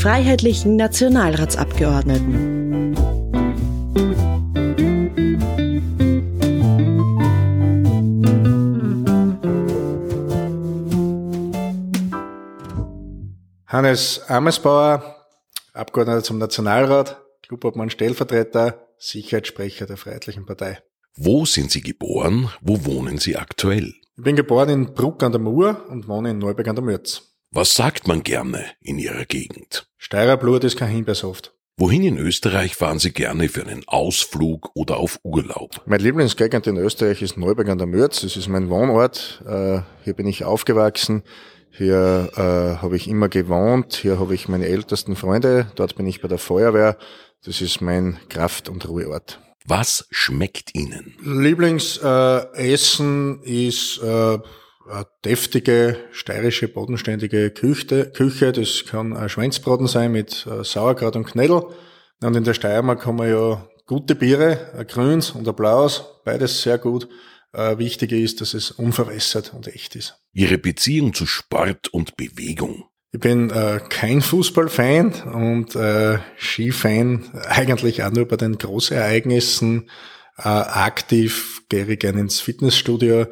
freiheitlichen Nationalratsabgeordneten. Hannes Amesbauer, Abgeordneter zum Nationalrat, Clubobmann Stellvertreter, Sicherheitssprecher der Freiheitlichen Partei. Wo sind Sie geboren? Wo wohnen Sie aktuell? Ich bin geboren in Bruck an der Mur und wohne in Neuberg an der Mürz. Was sagt man gerne in Ihrer Gegend? Steirer Blut ist kein Himbeersaft. Wohin in Österreich fahren Sie gerne für einen Ausflug oder auf Urlaub? Mein Lieblingsgegend in Österreich ist Neuberg an der Mürz. Das ist mein Wohnort. Äh, hier bin ich aufgewachsen. Hier äh, habe ich immer gewohnt. Hier habe ich meine ältesten Freunde. Dort bin ich bei der Feuerwehr. Das ist mein Kraft- und Ruheort. Was schmeckt Ihnen? Lieblingsessen äh, ist äh, eine deftige, steirische, bodenständige Küche. Küche. Das kann ein Schweinsbraten sein mit äh, Sauerkraut und Knädel. Und in der Steiermark haben wir ja gute Biere, ein grüns und ein blaues, beides sehr gut. Äh, wichtig ist, dass es unverwässert und echt ist. Ihre Beziehung zu Sport und Bewegung. Ich bin äh, kein Fußballfan und äh, Skifan eigentlich auch nur bei den Großereignissen. Äh, aktiv gehe ich gern ins Fitnessstudio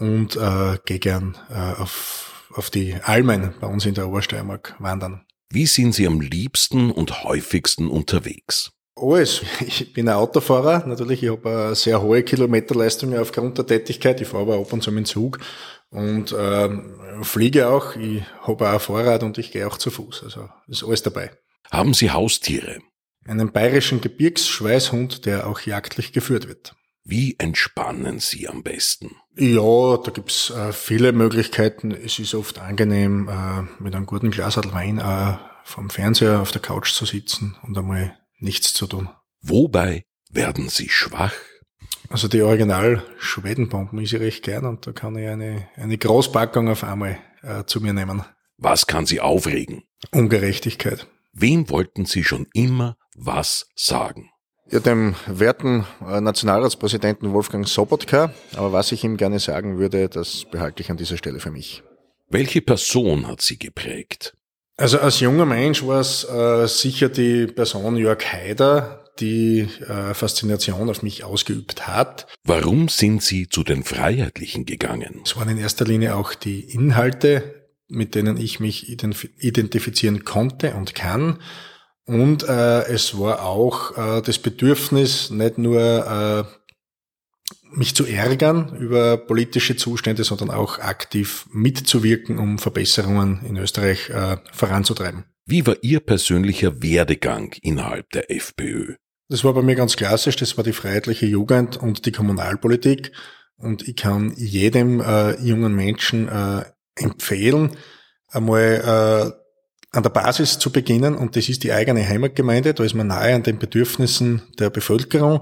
und äh, gehe gern äh, auf, auf die Almen bei uns in der Obersteiermark wandern. Wie sind Sie am liebsten und häufigsten unterwegs? Alles. Ich bin ein Autofahrer. Natürlich, ich habe eine sehr hohe Kilometerleistung aufgrund der Tätigkeit. Ich fahre aber ab und zu mit dem Zug und ähm, fliege auch. Ich habe auch ein Fahrrad und ich gehe auch zu Fuß. Also ist alles dabei. Haben Sie Haustiere? Einen bayerischen Gebirgsschweißhund, der auch jagdlich geführt wird. Wie entspannen Sie am besten? Ja, da gibt's äh, viele Möglichkeiten. Es ist oft angenehm, äh, mit einem guten Glas Wein äh, vom Fernseher auf der Couch zu sitzen und einmal nichts zu tun. Wobei werden Sie schwach? Also die Original Schwedenbomben ist ich recht gern und da kann ich eine, eine Großpackung auf einmal äh, zu mir nehmen. Was kann Sie aufregen? Ungerechtigkeit. Wem wollten Sie schon immer was sagen? Ja, dem werten äh, Nationalratspräsidenten Wolfgang Sobotka. Aber was ich ihm gerne sagen würde, das behalte ich an dieser Stelle für mich. Welche Person hat Sie geprägt? Also als junger Mensch war es äh, sicher die Person Jörg Haider, die äh, Faszination auf mich ausgeübt hat. Warum sind Sie zu den Freiheitlichen gegangen? Es waren in erster Linie auch die Inhalte, mit denen ich mich identifizieren konnte und kann. Und äh, es war auch äh, das Bedürfnis, nicht nur äh, mich zu ärgern über politische Zustände, sondern auch aktiv mitzuwirken, um Verbesserungen in Österreich äh, voranzutreiben. Wie war Ihr persönlicher Werdegang innerhalb der FPÖ? Das war bei mir ganz klassisch, das war die freiheitliche Jugend und die Kommunalpolitik. Und ich kann jedem äh, jungen Menschen äh, empfehlen, einmal äh, an der Basis zu beginnen. Und das ist die eigene Heimatgemeinde. Da ist man nahe an den Bedürfnissen der Bevölkerung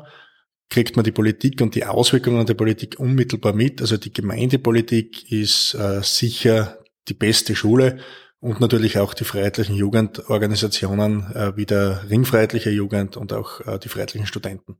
kriegt man die Politik und die Auswirkungen der Politik unmittelbar mit. Also die Gemeindepolitik ist äh, sicher die beste Schule und natürlich auch die freiheitlichen Jugendorganisationen äh, wie der Ringfreiheitliche Jugend und auch äh, die freiheitlichen Studenten.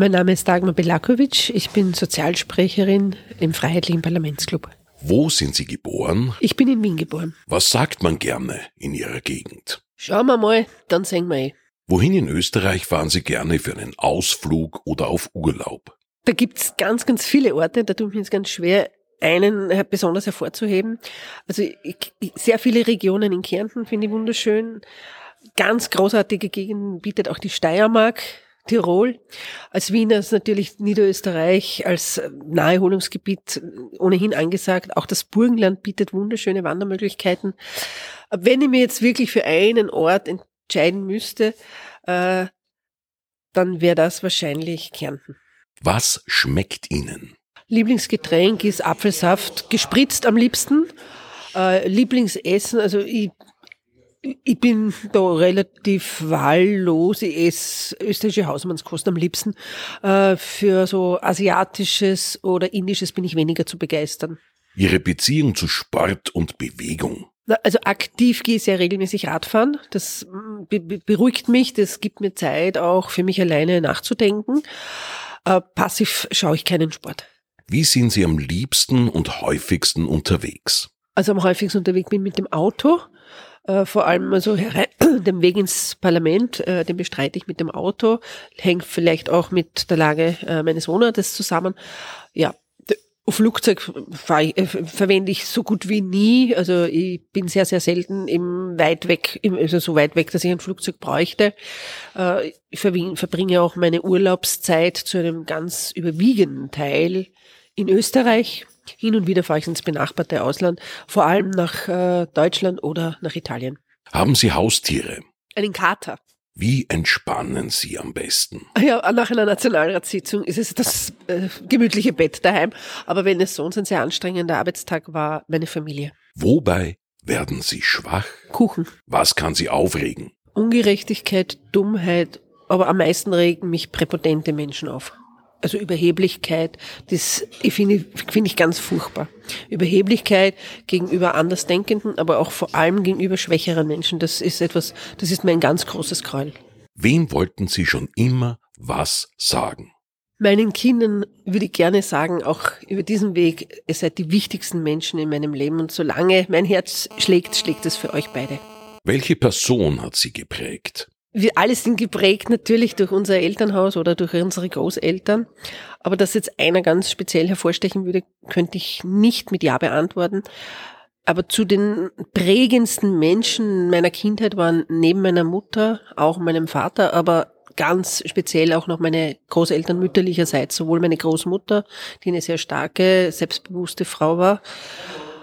Mein Name ist Dagmar Belakovic. Ich bin Sozialsprecherin im Freiheitlichen Parlamentsclub. Wo sind Sie geboren? Ich bin in Wien geboren. Was sagt man gerne in Ihrer Gegend? Schauen wir mal, dann sehen wir eh. Wohin in Österreich fahren Sie gerne für einen Ausflug oder auf Urlaub? Da gibt's ganz, ganz viele Orte. Da tut mich jetzt ganz schwer, einen besonders hervorzuheben. Also sehr viele Regionen in Kärnten finde ich wunderschön. Ganz großartige Gegenden bietet auch die Steiermark. Tirol. Als Wiener ist natürlich Niederösterreich als Naherholungsgebiet ohnehin angesagt. Auch das Burgenland bietet wunderschöne Wandermöglichkeiten. Wenn ich mir jetzt wirklich für einen Ort entscheiden müsste, äh, dann wäre das wahrscheinlich Kärnten. Was schmeckt Ihnen? Lieblingsgetränk ist Apfelsaft, gespritzt am liebsten. Äh, Lieblingsessen, also ich ich bin da relativ wahllos. Ich esse österreichische Hausmannskost am liebsten. Äh, für so asiatisches oder indisches bin ich weniger zu begeistern. Ihre Beziehung zu Sport und Bewegung. Also aktiv gehe ich sehr regelmäßig Radfahren. Das mm, be beruhigt mich, das gibt mir Zeit, auch für mich alleine nachzudenken. Äh, passiv schaue ich keinen Sport. Wie sind Sie am liebsten und häufigsten unterwegs? Also am häufigsten unterwegs bin ich mit dem Auto. Äh, vor allem also dem Weg ins Parlament, äh, den bestreite ich mit dem Auto, hängt vielleicht auch mit der Lage äh, meines Wohnortes zusammen. Ja, Flugzeug ich, äh, verwende ich so gut wie nie. Also ich bin sehr, sehr selten im weit weg, im, also so weit weg, dass ich ein Flugzeug bräuchte. Äh, ich verbringe auch meine Urlaubszeit zu einem ganz überwiegenden Teil in Österreich. Hin und wieder fahre ich ins benachbarte Ausland, vor allem nach äh, Deutschland oder nach Italien. Haben Sie Haustiere? Einen Kater. Wie entspannen Sie am besten? Ja, nach einer Nationalratssitzung ist es das äh, gemütliche Bett daheim. Aber wenn es sonst ein sehr anstrengender Arbeitstag war, meine Familie. Wobei werden Sie schwach? Kuchen. Was kann Sie aufregen? Ungerechtigkeit, Dummheit, aber am meisten regen mich präpotente Menschen auf also Überheblichkeit, das finde find ich ganz furchtbar. Überheblichkeit gegenüber Andersdenkenden, aber auch vor allem gegenüber schwächeren Menschen, das ist etwas, das ist mir ein ganz großes Gräuel. Wem wollten Sie schon immer was sagen? Meinen Kindern würde ich gerne sagen, auch über diesen Weg, ihr seid die wichtigsten Menschen in meinem Leben und solange mein Herz schlägt, schlägt es für euch beide. Welche Person hat Sie geprägt? Wir alle sind geprägt natürlich durch unser Elternhaus oder durch unsere Großeltern. Aber dass jetzt einer ganz speziell hervorstechen würde, könnte ich nicht mit Ja beantworten. Aber zu den prägendsten Menschen meiner Kindheit waren neben meiner Mutter auch meinem Vater, aber ganz speziell auch noch meine Großeltern mütterlicherseits, sowohl meine Großmutter, die eine sehr starke, selbstbewusste Frau war,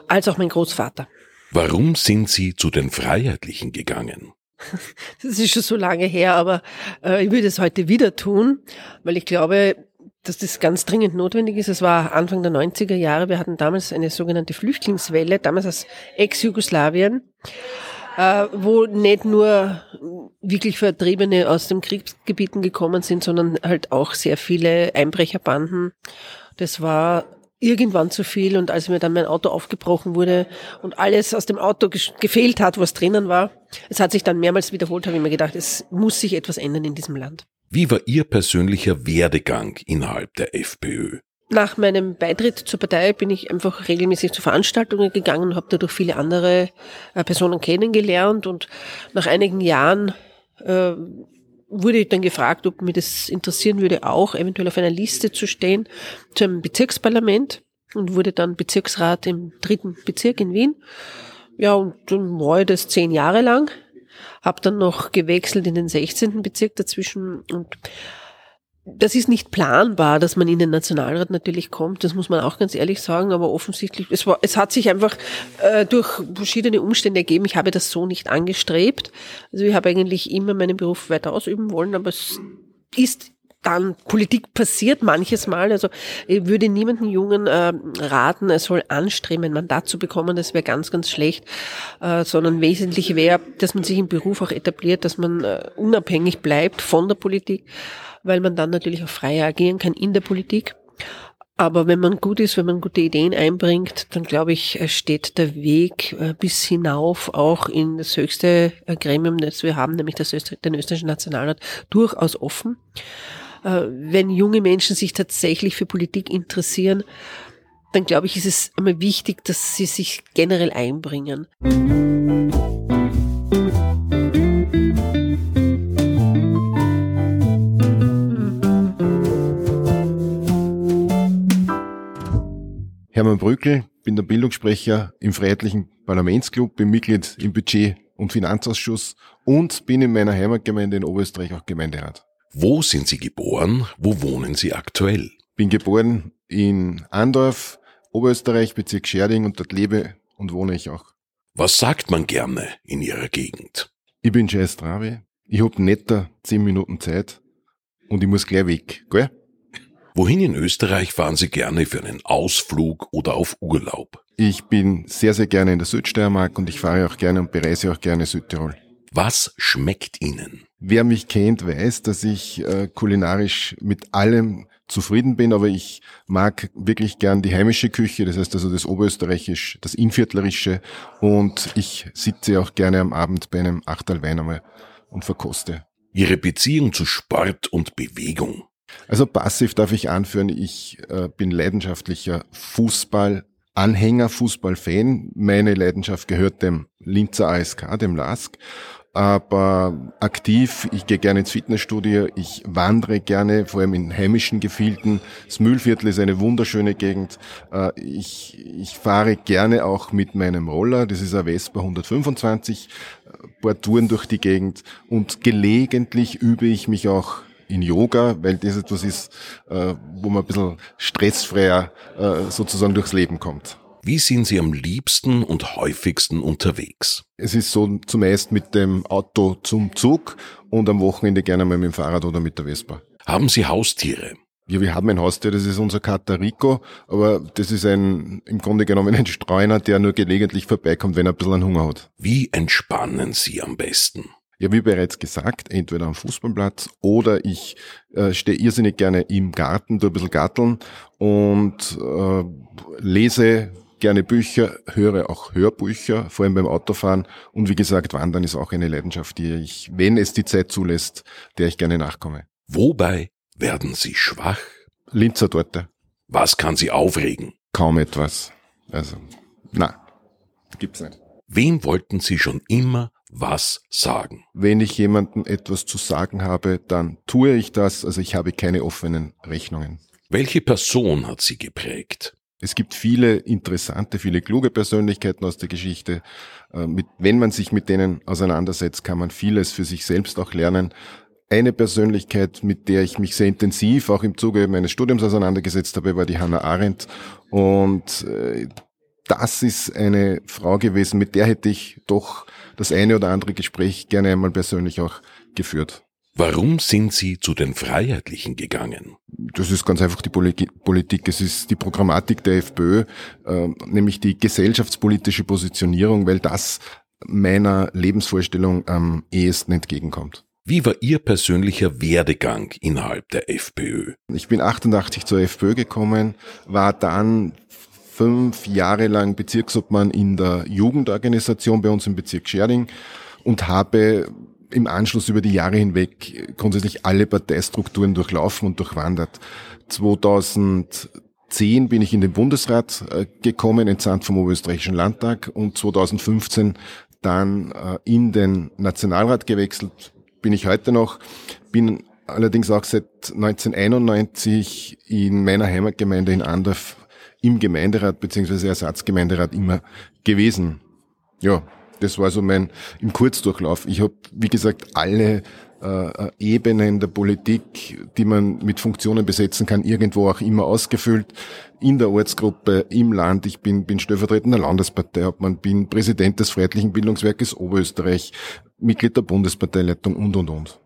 als auch mein Großvater. Warum sind Sie zu den Freiheitlichen gegangen? Das ist schon so lange her, aber äh, ich würde es heute wieder tun, weil ich glaube, dass das ganz dringend notwendig ist. Es war Anfang der 90er Jahre. Wir hatten damals eine sogenannte Flüchtlingswelle, damals aus Ex-Jugoslawien, äh, wo nicht nur wirklich Vertriebene aus den Kriegsgebieten gekommen sind, sondern halt auch sehr viele Einbrecherbanden. Das war irgendwann zu viel und als mir dann mein Auto aufgebrochen wurde und alles aus dem Auto gefehlt hat, was drinnen war, es hat sich dann mehrmals wiederholt, habe ich mir gedacht, es muss sich etwas ändern in diesem Land. Wie war Ihr persönlicher Werdegang innerhalb der FPÖ? Nach meinem Beitritt zur Partei bin ich einfach regelmäßig zu Veranstaltungen gegangen und habe dadurch viele andere äh, Personen kennengelernt und nach einigen Jahren äh, wurde ich dann gefragt, ob mir das interessieren würde, auch eventuell auf einer Liste zu stehen zu einem Bezirksparlament und wurde dann Bezirksrat im dritten Bezirk in Wien. Ja, und dann war ich das zehn Jahre lang, habe dann noch gewechselt in den 16. Bezirk dazwischen und das ist nicht planbar, dass man in den Nationalrat natürlich kommt, das muss man auch ganz ehrlich sagen, aber offensichtlich, es, war, es hat sich einfach äh, durch verschiedene Umstände ergeben, ich habe das so nicht angestrebt. Also ich habe eigentlich immer meinen Beruf weiter ausüben wollen, aber es ist dann Politik passiert manches Mal. Also ich würde niemanden Jungen äh, raten, er soll anstreben, ein Mandat zu bekommen. Das wäre ganz, ganz schlecht. Äh, sondern wesentlich wäre, dass man sich im Beruf auch etabliert, dass man äh, unabhängig bleibt von der Politik weil man dann natürlich auch freier agieren kann in der Politik. Aber wenn man gut ist, wenn man gute Ideen einbringt, dann glaube ich, steht der Weg äh, bis hinauf auch in das höchste äh, Gremium, das wir haben, nämlich das Öster den österreichischen Nationalrat, durchaus offen. Äh, wenn junge Menschen sich tatsächlich für Politik interessieren, dann glaube ich, ist es immer wichtig, dass sie sich generell einbringen. Hermann Brückel, bin der Bildungssprecher im Freiheitlichen Parlamentsclub, bin Mitglied im Budget- und Finanzausschuss und bin in meiner Heimatgemeinde in Oberösterreich auch Gemeinderat. Wo sind Sie geboren? Wo wohnen Sie aktuell? Bin geboren in Andorf, Oberösterreich, Bezirk Scherding und dort lebe und wohne ich auch. Was sagt man gerne in Ihrer Gegend? Ich bin Jay Strave, ich hab netter zehn Minuten Zeit und ich muss gleich weg, gell? Wohin in Österreich fahren Sie gerne für einen Ausflug oder auf Urlaub? Ich bin sehr, sehr gerne in der Südsteiermark und ich fahre auch gerne und bereise auch gerne Südtirol. Was schmeckt Ihnen? Wer mich kennt, weiß, dass ich äh, kulinarisch mit allem zufrieden bin, aber ich mag wirklich gern die heimische Küche, das heißt also das Oberösterreichisch, das Inviertlerische und ich sitze auch gerne am Abend bei einem Achtal Wein einmal und verkoste. Ihre Beziehung zu Sport und Bewegung. Also passiv darf ich anführen, ich äh, bin leidenschaftlicher Fußball-Anhänger, Fußballfan. Meine Leidenschaft gehört dem Linzer ASK, dem LASK aber aktiv, ich gehe gerne ins Fitnessstudio, ich wandere gerne, vor allem in heimischen Gefilden. Das Mühlviertel ist eine wunderschöne Gegend. Äh, ich, ich fahre gerne auch mit meinem Roller, das ist ein Vespa 125, ein paar Touren durch die Gegend und gelegentlich übe ich mich auch in Yoga, weil das etwas ist, äh, wo man ein bisschen stressfreier äh, sozusagen durchs Leben kommt. Wie sind Sie am liebsten und häufigsten unterwegs? Es ist so zumeist mit dem Auto zum Zug und am Wochenende gerne mal mit dem Fahrrad oder mit der Vespa. Haben Sie Haustiere? Ja, wir haben ein Haustier, das ist unser Kater Rico, aber das ist ein, im Grunde genommen ein Streuner, der nur gelegentlich vorbeikommt, wenn er ein bisschen Hunger hat. Wie entspannen Sie am besten? Ja, wie bereits gesagt, entweder am Fußballplatz oder ich äh, stehe irrsinnig gerne im Garten, tu ein bisschen garteln und äh, lese gerne Bücher, höre auch Hörbücher, vor allem beim Autofahren. Und wie gesagt, Wandern ist auch eine Leidenschaft, die ich, wenn es die Zeit zulässt, der ich gerne nachkomme. Wobei werden Sie schwach? Linzer Torte. Was kann Sie aufregen? Kaum etwas. Also, na, gibt's nicht. Wem wollten Sie schon immer was sagen? Wenn ich jemandem etwas zu sagen habe, dann tue ich das. Also ich habe keine offenen Rechnungen. Welche Person hat Sie geprägt? Es gibt viele interessante, viele kluge Persönlichkeiten aus der Geschichte. Äh, wenn man sich mit denen auseinandersetzt, kann man vieles für sich selbst auch lernen. Eine Persönlichkeit, mit der ich mich sehr intensiv auch im Zuge meines Studiums auseinandergesetzt habe, war die Hannah Arendt. Und äh, das ist eine Frau gewesen, mit der hätte ich doch das eine oder andere Gespräch gerne einmal persönlich auch geführt. Warum sind Sie zu den Freiheitlichen gegangen? Das ist ganz einfach die Politik. Es ist die Programmatik der FPÖ, äh, nämlich die gesellschaftspolitische Positionierung, weil das meiner Lebensvorstellung am ehesten entgegenkommt. Wie war Ihr persönlicher Werdegang innerhalb der FPÖ? Ich bin 88 zur FPÖ gekommen, war dann fünf Jahre lang Bezirksobmann in der Jugendorganisation bei uns im Bezirk Scherding und habe im Anschluss über die Jahre hinweg grundsätzlich alle Parteistrukturen durchlaufen und durchwandert. 2010 bin ich in den Bundesrat äh, gekommen, entsandt vom Oberösterreichischen Landtag und 2015 dann äh, in den Nationalrat gewechselt, bin ich heute noch, bin allerdings auch seit 1991 in meiner Heimatgemeinde in Andorf im Gemeinderat beziehungsweise Ersatzgemeinderat immer gewesen. Ja, das war so mein im Kurzdurchlauf. Ich habe, wie gesagt, alle äh, Ebenen der Politik, die man mit Funktionen besetzen kann, irgendwo auch immer ausgefüllt. In der Ortsgruppe, im Land. Ich bin, bin stellvertretender Landesparteiobmann, bin Präsident des Freiheitlichen Bildungswerkes Oberösterreich, Mitglied der Bundesparteileitung und, und, und.